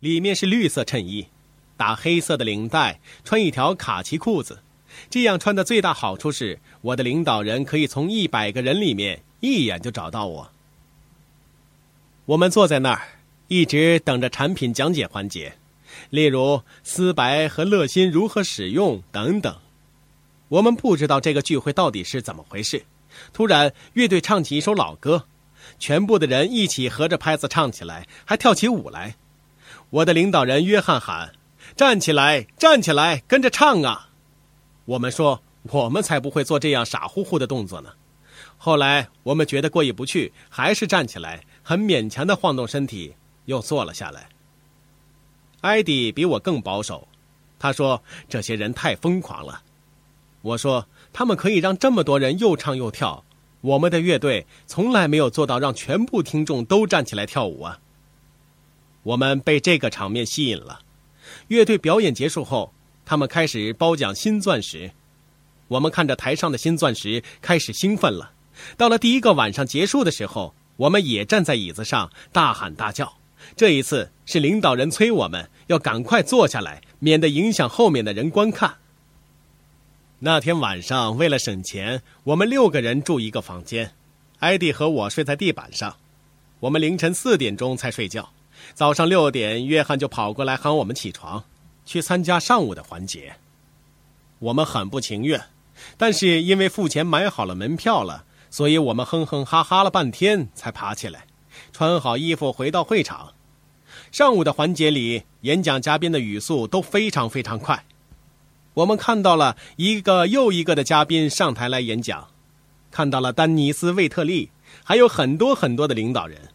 里面是绿色衬衣，打黑色的领带，穿一条卡其裤子。这样穿的最大好处是，我的领导人可以从一百个人里面一眼就找到我。我们坐在那儿，一直等着产品讲解环节，例如丝白和乐心如何使用等等。我们不知道这个聚会到底是怎么回事。突然，乐队唱起一首老歌，全部的人一起合着拍子唱起来，还跳起舞来。我的领导人约翰喊：“站起来，站起来，跟着唱啊！”我们说：“我们才不会做这样傻乎乎的动作呢。”后来我们觉得过意不去，还是站起来，很勉强的晃动身体，又坐了下来。艾迪比我更保守，他说：“这些人太疯狂了。”我说。他们可以让这么多人又唱又跳，我们的乐队从来没有做到让全部听众都站起来跳舞啊。我们被这个场面吸引了。乐队表演结束后，他们开始褒奖新钻石。我们看着台上的新钻石，开始兴奋了。到了第一个晚上结束的时候，我们也站在椅子上大喊大叫。这一次是领导人催我们要赶快坐下来，免得影响后面的人观看。那天晚上，为了省钱，我们六个人住一个房间，艾迪和我睡在地板上。我们凌晨四点钟才睡觉，早上六点，约翰就跑过来喊我们起床，去参加上午的环节。我们很不情愿，但是因为付钱买好了门票了，所以我们哼哼哈哈了半天才爬起来，穿好衣服回到会场。上午的环节里，演讲嘉宾的语速都非常非常快。我们看到了一个又一个的嘉宾上台来演讲，看到了丹尼斯·魏特利，还有很多很多的领导人，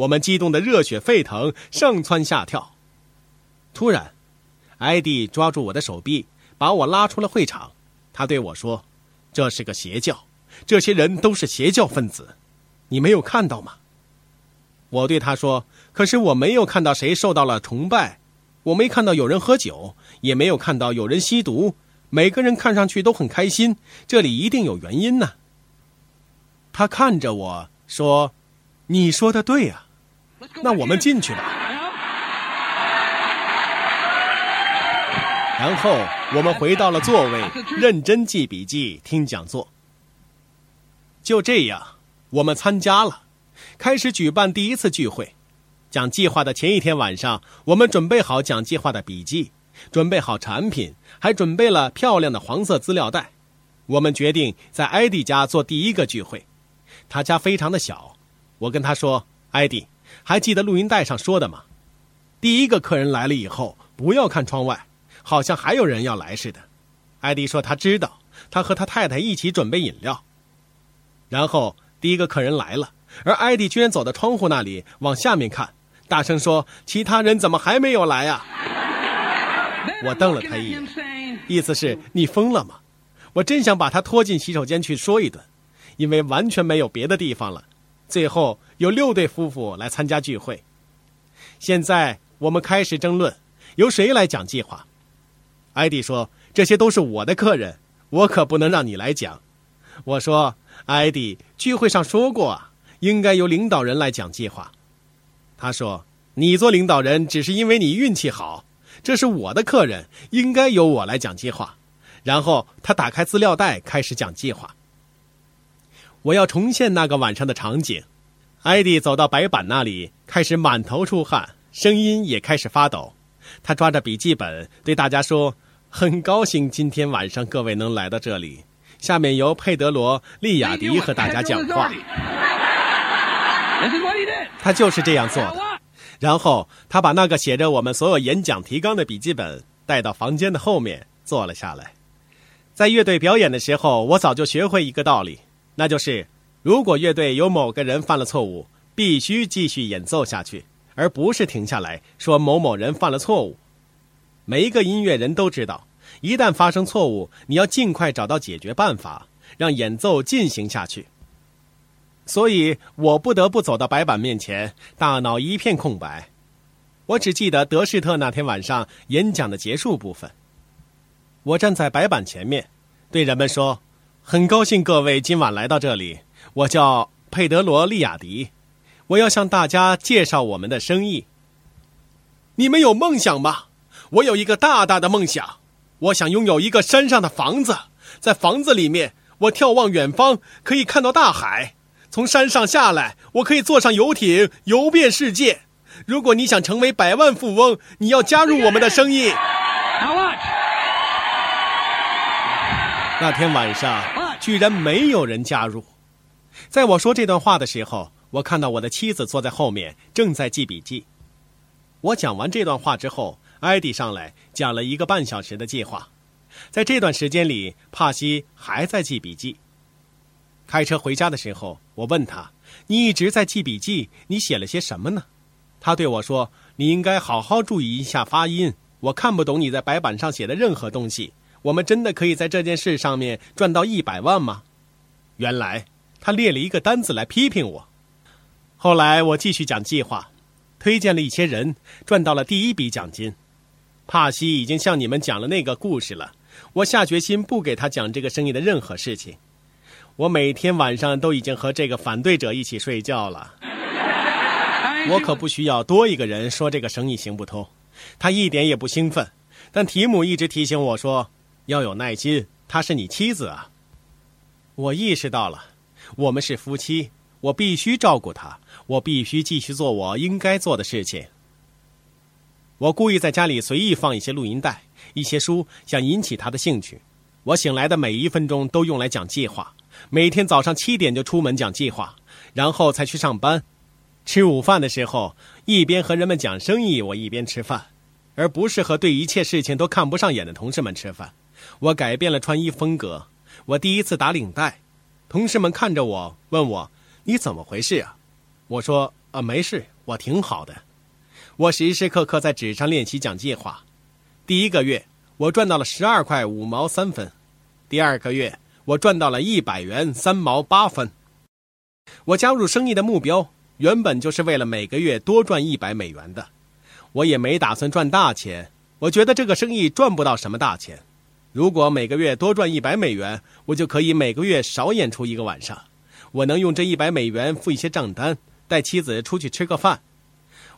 我们激动的热血沸腾，上蹿下跳。突然，艾迪抓住我的手臂，把我拉出了会场。他对我说：“这是个邪教，这些人都是邪教分子，你没有看到吗？”我对他说：“可是我没有看到谁受到了崇拜。”我没看到有人喝酒，也没有看到有人吸毒，每个人看上去都很开心，这里一定有原因呢。他看着我说：“你说的对啊，那我们进去吧。”然后我们回到了座位，认真记笔记、听讲座。就这样，我们参加了，开始举办第一次聚会。讲计划的前一天晚上，我们准备好讲计划的笔记，准备好产品，还准备了漂亮的黄色资料袋。我们决定在艾迪家做第一个聚会。他家非常的小。我跟他说：“艾迪，还记得录音带上说的吗？第一个客人来了以后，不要看窗外，好像还有人要来似的。”艾迪说他知道。他和他太太一起准备饮料。然后第一个客人来了，而艾迪居然走到窗户那里往下面看。大声说：“其他人怎么还没有来呀？”我瞪了他一眼，意思是你疯了吗？我真想把他拖进洗手间去说一顿，因为完全没有别的地方了。最后有六对夫妇来参加聚会。现在我们开始争论，由谁来讲计划？艾迪说：“这些都是我的客人，我可不能让你来讲。”我说：“艾迪，聚会上说过，应该由领导人来讲计划。”他说：“你做领导人只是因为你运气好，这是我的客人，应该由我来讲计划。”然后他打开资料袋，开始讲计划。我要重现那个晚上的场景。艾迪走到白板那里，开始满头出汗，声音也开始发抖。他抓着笔记本对大家说：“很高兴今天晚上各位能来到这里。下面由佩德罗·利亚迪和大家讲话。”他就是这样做的，然后他把那个写着我们所有演讲提纲的笔记本带到房间的后面坐了下来。在乐队表演的时候，我早就学会一个道理，那就是如果乐队有某个人犯了错误，必须继续演奏下去，而不是停下来说某某人犯了错误。每一个音乐人都知道，一旦发生错误，你要尽快找到解决办法，让演奏进行下去。所以我不得不走到白板面前，大脑一片空白。我只记得德士特那天晚上演讲的结束部分。我站在白板前面，对人们说：“很高兴各位今晚来到这里。我叫佩德罗·利亚迪，我要向大家介绍我们的生意。”你们有梦想吗？我有一个大大的梦想，我想拥有一个山上的房子，在房子里面，我眺望远方，可以看到大海。从山上下来，我可以坐上游艇游遍世界。如果你想成为百万富翁，你要加入我们的生意。那天晚上，居然没有人加入。在我说这段话的时候，我看到我的妻子坐在后面，正在记笔记。我讲完这段话之后，艾迪上来讲了一个半小时的计划。在这段时间里，帕西还在记笔记。开车回家的时候，我问他：“你一直在记笔记，你写了些什么呢？”他对我说：“你应该好好注意一下发音。我看不懂你在白板上写的任何东西。我们真的可以在这件事上面赚到一百万吗？”原来他列了一个单子来批评我。后来我继续讲计划。推荐了一些人，赚到了第一笔奖金。帕西已经向你们讲了那个故事了。我下决心不给他讲这个生意的任何事情。我每天晚上都已经和这个反对者一起睡觉了。我可不需要多一个人说这个生意行不通。他一点也不兴奋，但提姆一直提醒我说要有耐心。她是你妻子啊。我意识到了，我们是夫妻。我必须照顾她，我必须继续做我应该做的事情。我故意在家里随意放一些录音带、一些书，想引起她的兴趣。我醒来的每一分钟都用来讲计划，每天早上七点就出门讲计划，然后才去上班。吃午饭的时候，一边和人们讲生意，我一边吃饭，而不是和对一切事情都看不上眼的同事们吃饭。我改变了穿衣风格，我第一次打领带，同事们看着我，问我。你怎么回事啊？我说啊，没事，我挺好的。我时时刻刻在纸上练习讲计划。第一个月，我赚到了十二块五毛三分；第二个月，我赚到了一百元三毛八分。我加入生意的目标原本就是为了每个月多赚一百美元的。我也没打算赚大钱，我觉得这个生意赚不到什么大钱。如果每个月多赚一百美元，我就可以每个月少演出一个晚上。我能用这一百美元付一些账单，带妻子出去吃个饭。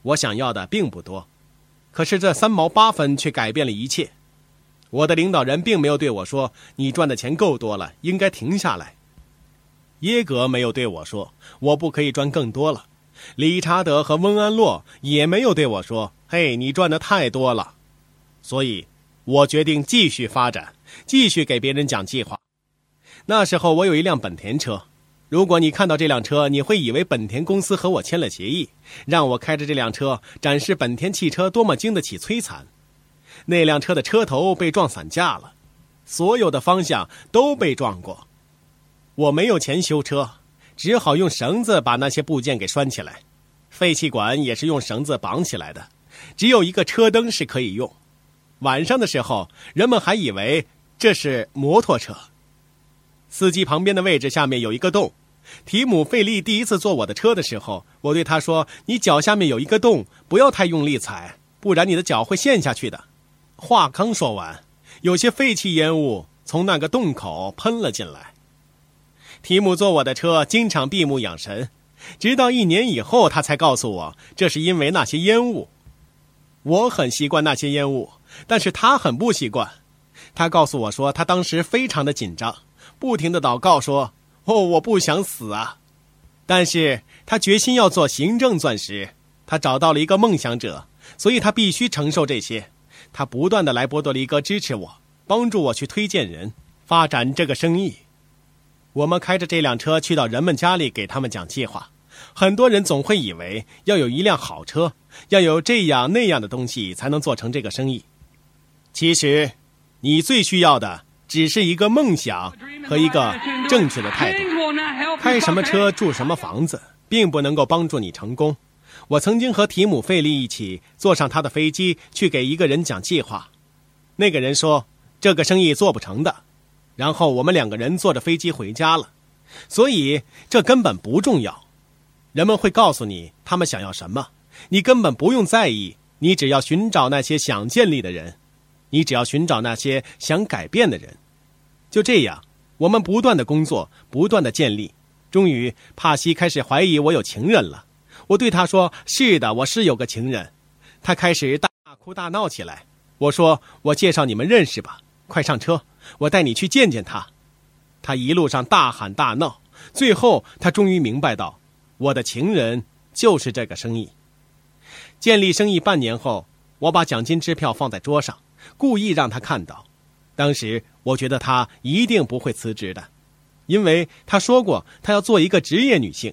我想要的并不多，可是这三毛八分却改变了一切。我的领导人并没有对我说：“你赚的钱够多了，应该停下来。”耶格没有对我说：“我不可以赚更多了。”理查德和温安洛也没有对我说：“嘿，你赚的太多了。”所以，我决定继续发展，继续给别人讲计划。那时候，我有一辆本田车。如果你看到这辆车，你会以为本田公司和我签了协议，让我开着这辆车展示本田汽车多么经得起摧残。那辆车的车头被撞散架了，所有的方向都被撞过。我没有钱修车，只好用绳子把那些部件给拴起来。废气管也是用绳子绑起来的，只有一个车灯是可以用。晚上的时候，人们还以为这是摩托车。司机旁边的位置下面有一个洞。提姆·费利第一次坐我的车的时候，我对他说：“你脚下面有一个洞，不要太用力踩，不然你的脚会陷下去的。”话刚说完，有些废气烟雾从那个洞口喷了进来。提姆坐我的车经常闭目养神，直到一年以后，他才告诉我这是因为那些烟雾。我很习惯那些烟雾，但是他很不习惯。他告诉我说，他当时非常的紧张，不停的祷告说。哦，我不想死啊！但是他决心要做行政钻石，他找到了一个梦想者，所以他必须承受这些。他不断的来波多黎各支持我，帮助我去推荐人，发展这个生意。我们开着这辆车去到人们家里，给他们讲计划。很多人总会以为要有一辆好车，要有这样那样的东西才能做成这个生意。其实，你最需要的。只是一个梦想和一个正确的态度。开什么车、住什么房子，并不能够帮助你成功。我曾经和提姆·费利一起坐上他的飞机去给一个人讲计划，那个人说这个生意做不成的。然后我们两个人坐着飞机回家了。所以这根本不重要。人们会告诉你他们想要什么，你根本不用在意。你只要寻找那些想建立的人，你只要寻找那些想改变的人。就这样，我们不断的工作，不断的建立。终于，帕西开始怀疑我有情人了。我对他说：“是的，我是有个情人。”他开始大。哭大闹起来。我说：“我介绍你们认识吧，快上车，我带你去见见他。”他一路上大喊大闹，最后他终于明白到，我的情人就是这个生意。建立生意半年后，我把奖金支票放在桌上，故意让他看到。当时我觉得他一定不会辞职的，因为他说过他要做一个职业女性。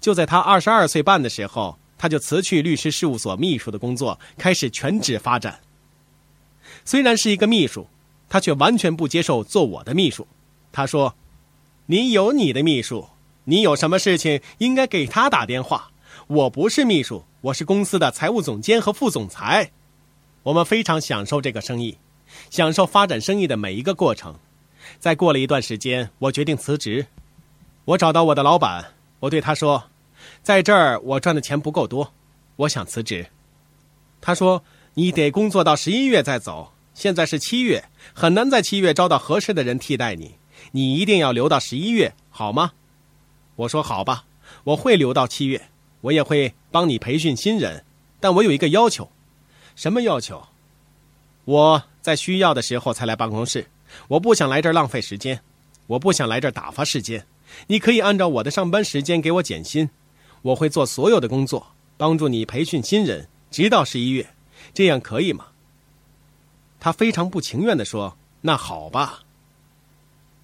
就在他二十二岁半的时候，他就辞去律师事务所秘书的工作，开始全职发展。虽然是一个秘书，他却完全不接受做我的秘书。他说：“你有你的秘书，你有什么事情应该给他打电话。我不是秘书，我是公司的财务总监和副总裁。我们非常享受这个生意。”享受发展生意的每一个过程。再过了一段时间，我决定辞职。我找到我的老板，我对他说：“在这儿我赚的钱不够多，我想辞职。”他说：“你得工作到十一月再走。现在是七月，很难在七月招到合适的人替代你。你一定要留到十一月，好吗？”我说：“好吧，我会留到七月。我也会帮你培训新人，但我有一个要求。什么要求？我。”在需要的时候才来办公室，我不想来这儿浪费时间，我不想来这儿打发时间。你可以按照我的上班时间给我减薪，我会做所有的工作，帮助你培训新人，直到十一月，这样可以吗？他非常不情愿地说：“那好吧。”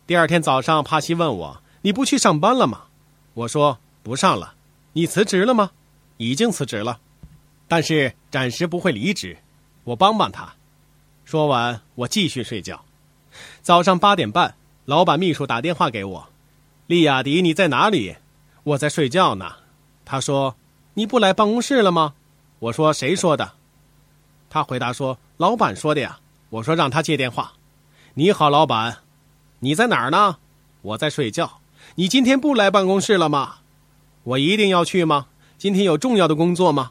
第二天早上，帕西问我：“你不去上班了吗？”我说：“不上了。”你辞职了吗？已经辞职了，但是暂时不会离职，我帮帮他。说完，我继续睡觉。早上八点半，老板秘书打电话给我：“利亚迪，你在哪里？”我在睡觉呢。他说：“你不来办公室了吗？”我说：“谁说的？”他回答说：“老板说的呀。”我说：“让他接电话。”你好，老板，你在哪儿呢？我在睡觉。你今天不来办公室了吗？我一定要去吗？今天有重要的工作吗？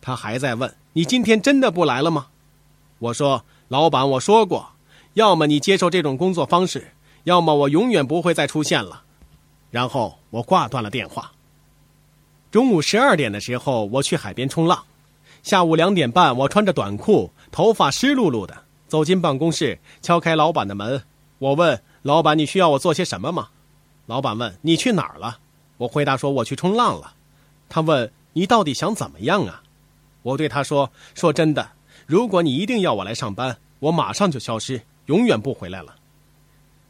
他还在问：“你今天真的不来了吗？”我说。老板，我说过，要么你接受这种工作方式，要么我永远不会再出现了。然后我挂断了电话。中午十二点的时候，我去海边冲浪。下午两点半，我穿着短裤，头发湿漉漉的，走进办公室，敲开老板的门。我问老板：“你需要我做些什么吗？”老板问：“你去哪儿了？”我回答说：“我去冲浪了。”他问：“你到底想怎么样啊？”我对他说：“说真的。”如果你一定要我来上班，我马上就消失，永远不回来了。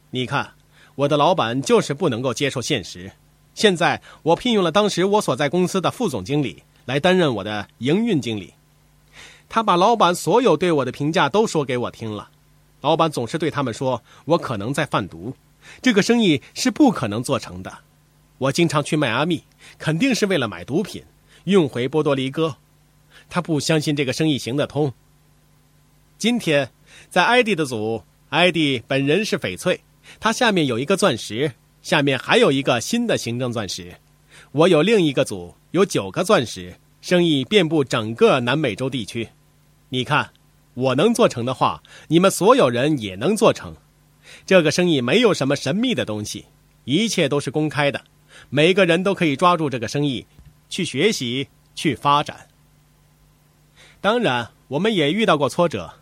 你看，我的老板就是不能够接受现实。现在我聘用了当时我所在公司的副总经理来担任我的营运经理，他把老板所有对我的评价都说给我听了。老板总是对他们说我可能在贩毒，这个生意是不可能做成的。我经常去迈阿密，肯定是为了买毒品，运回波多黎各。他不相信这个生意行得通。今天，在艾迪的组，艾迪本人是翡翠，他下面有一个钻石，下面还有一个新的行政钻石。我有另一个组，有九个钻石，生意遍布整个南美洲地区。你看，我能做成的话，你们所有人也能做成。这个生意没有什么神秘的东西，一切都是公开的，每个人都可以抓住这个生意，去学习，去发展。当然，我们也遇到过挫折。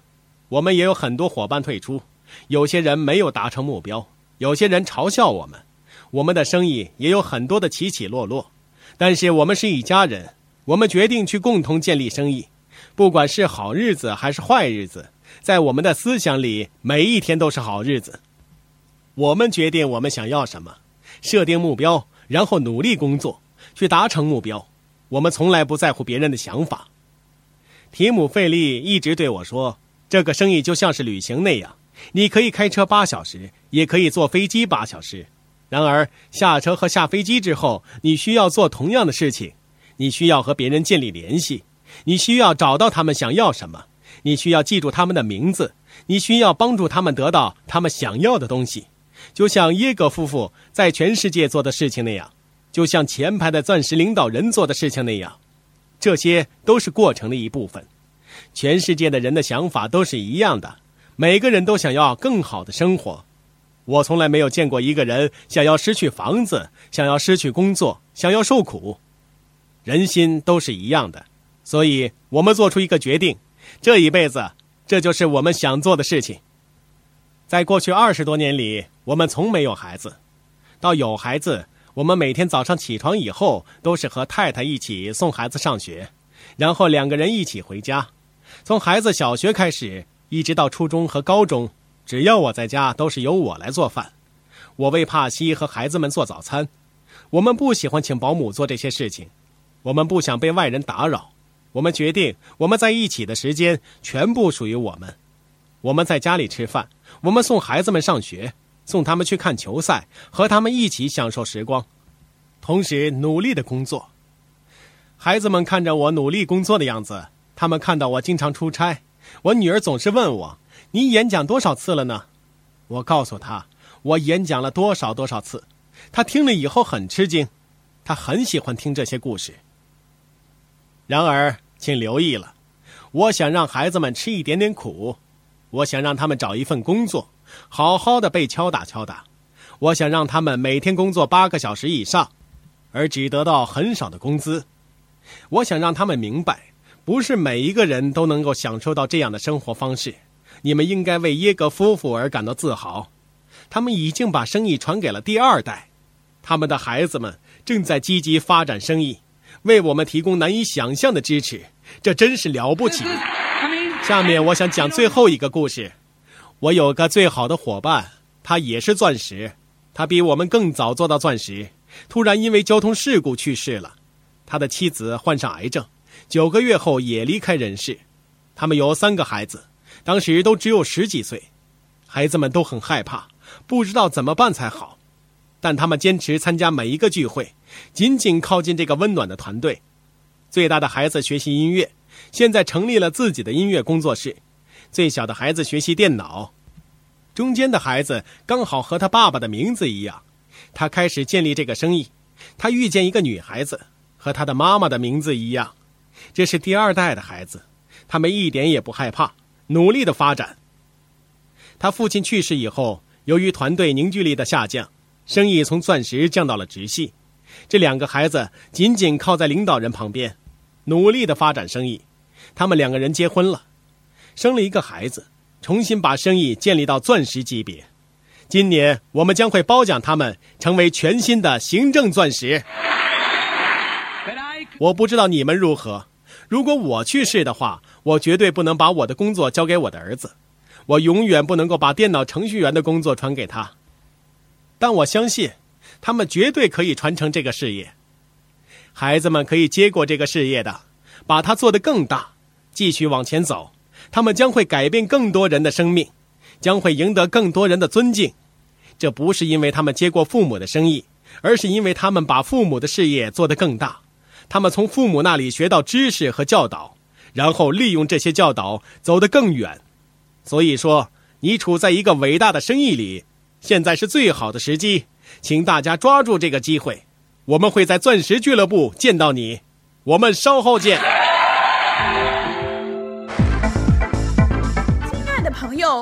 我们也有很多伙伴退出，有些人没有达成目标，有些人嘲笑我们，我们的生意也有很多的起起落落。但是我们是一家人，我们决定去共同建立生意，不管是好日子还是坏日子，在我们的思想里，每一天都是好日子。我们决定我们想要什么，设定目标，然后努力工作去达成目标。我们从来不在乎别人的想法。提姆·费利一直对我说。这个生意就像是旅行那样，你可以开车八小时，也可以坐飞机八小时。然而下车和下飞机之后，你需要做同样的事情，你需要和别人建立联系，你需要找到他们想要什么，你需要记住他们的名字，你需要帮助他们得到他们想要的东西，就像耶格夫妇在全世界做的事情那样，就像前排的钻石领导人做的事情那样，这些都是过程的一部分。全世界的人的想法都是一样的，每个人都想要更好的生活。我从来没有见过一个人想要失去房子，想要失去工作，想要受苦。人心都是一样的，所以我们做出一个决定：这一辈子，这就是我们想做的事情。在过去二十多年里，我们从没有孩子，到有孩子，我们每天早上起床以后都是和太太一起送孩子上学，然后两个人一起回家。从孩子小学开始，一直到初中和高中，只要我在家，都是由我来做饭。我为帕西和孩子们做早餐。我们不喜欢请保姆做这些事情，我们不想被外人打扰。我们决定，我们在一起的时间全部属于我们。我们在家里吃饭，我们送孩子们上学，送他们去看球赛，和他们一起享受时光，同时努力的工作。孩子们看着我努力工作的样子，他们看到我经常出差。我女儿总是问我：“你演讲多少次了呢？”我告诉她：“我演讲了多少多少次。”她听了以后很吃惊，她很喜欢听这些故事。然而。请留意了，我想让孩子们吃一点点苦，我想让他们找一份工作，好好的被敲打敲打。我想让他们每天工作八个小时以上，而只得到很少的工资。我想让他们明白，不是每一个人都能够享受到这样的生活方式。你们应该为耶格夫妇而感到自豪，他们已经把生意传给了第二代，他们的孩子们正在积极发展生意，为我们提供难以想象的支持。这真是了不起！下面我想讲最后一个故事。我有个最好的伙伴，他也是钻石，他比我们更早做到钻石，突然因为交通事故去世了。他的妻子患上癌症，九个月后也离开人世。他们有三个孩子，当时都只有十几岁，孩子们都很害怕，不知道怎么办才好。但他们坚持参加每一个聚会，紧紧靠近这个温暖的团队。最大的孩子学习音乐，现在成立了自己的音乐工作室。最小的孩子学习电脑，中间的孩子刚好和他爸爸的名字一样。他开始建立这个生意。他遇见一个女孩子，和他的妈妈的名字一样。这是第二代的孩子，他们一点也不害怕，努力的发展。他父亲去世以后，由于团队凝聚力的下降，生意从钻石降到了直系。这两个孩子紧紧靠在领导人旁边。努力的发展生意，他们两个人结婚了，生了一个孩子，重新把生意建立到钻石级别。今年我们将会褒奖他们成为全新的行政钻石。我不知道你们如何，如果我去世的话，我绝对不能把我的工作交给我的儿子，我永远不能够把电脑程序员的工作传给他。但我相信，他们绝对可以传承这个事业。孩子们可以接过这个事业的，把它做得更大，继续往前走。他们将会改变更多人的生命，将会赢得更多人的尊敬。这不是因为他们接过父母的生意，而是因为他们把父母的事业做得更大。他们从父母那里学到知识和教导，然后利用这些教导走得更远。所以说，你处在一个伟大的生意里，现在是最好的时机，请大家抓住这个机会。我们会在钻石俱乐部见到你，我们稍后见。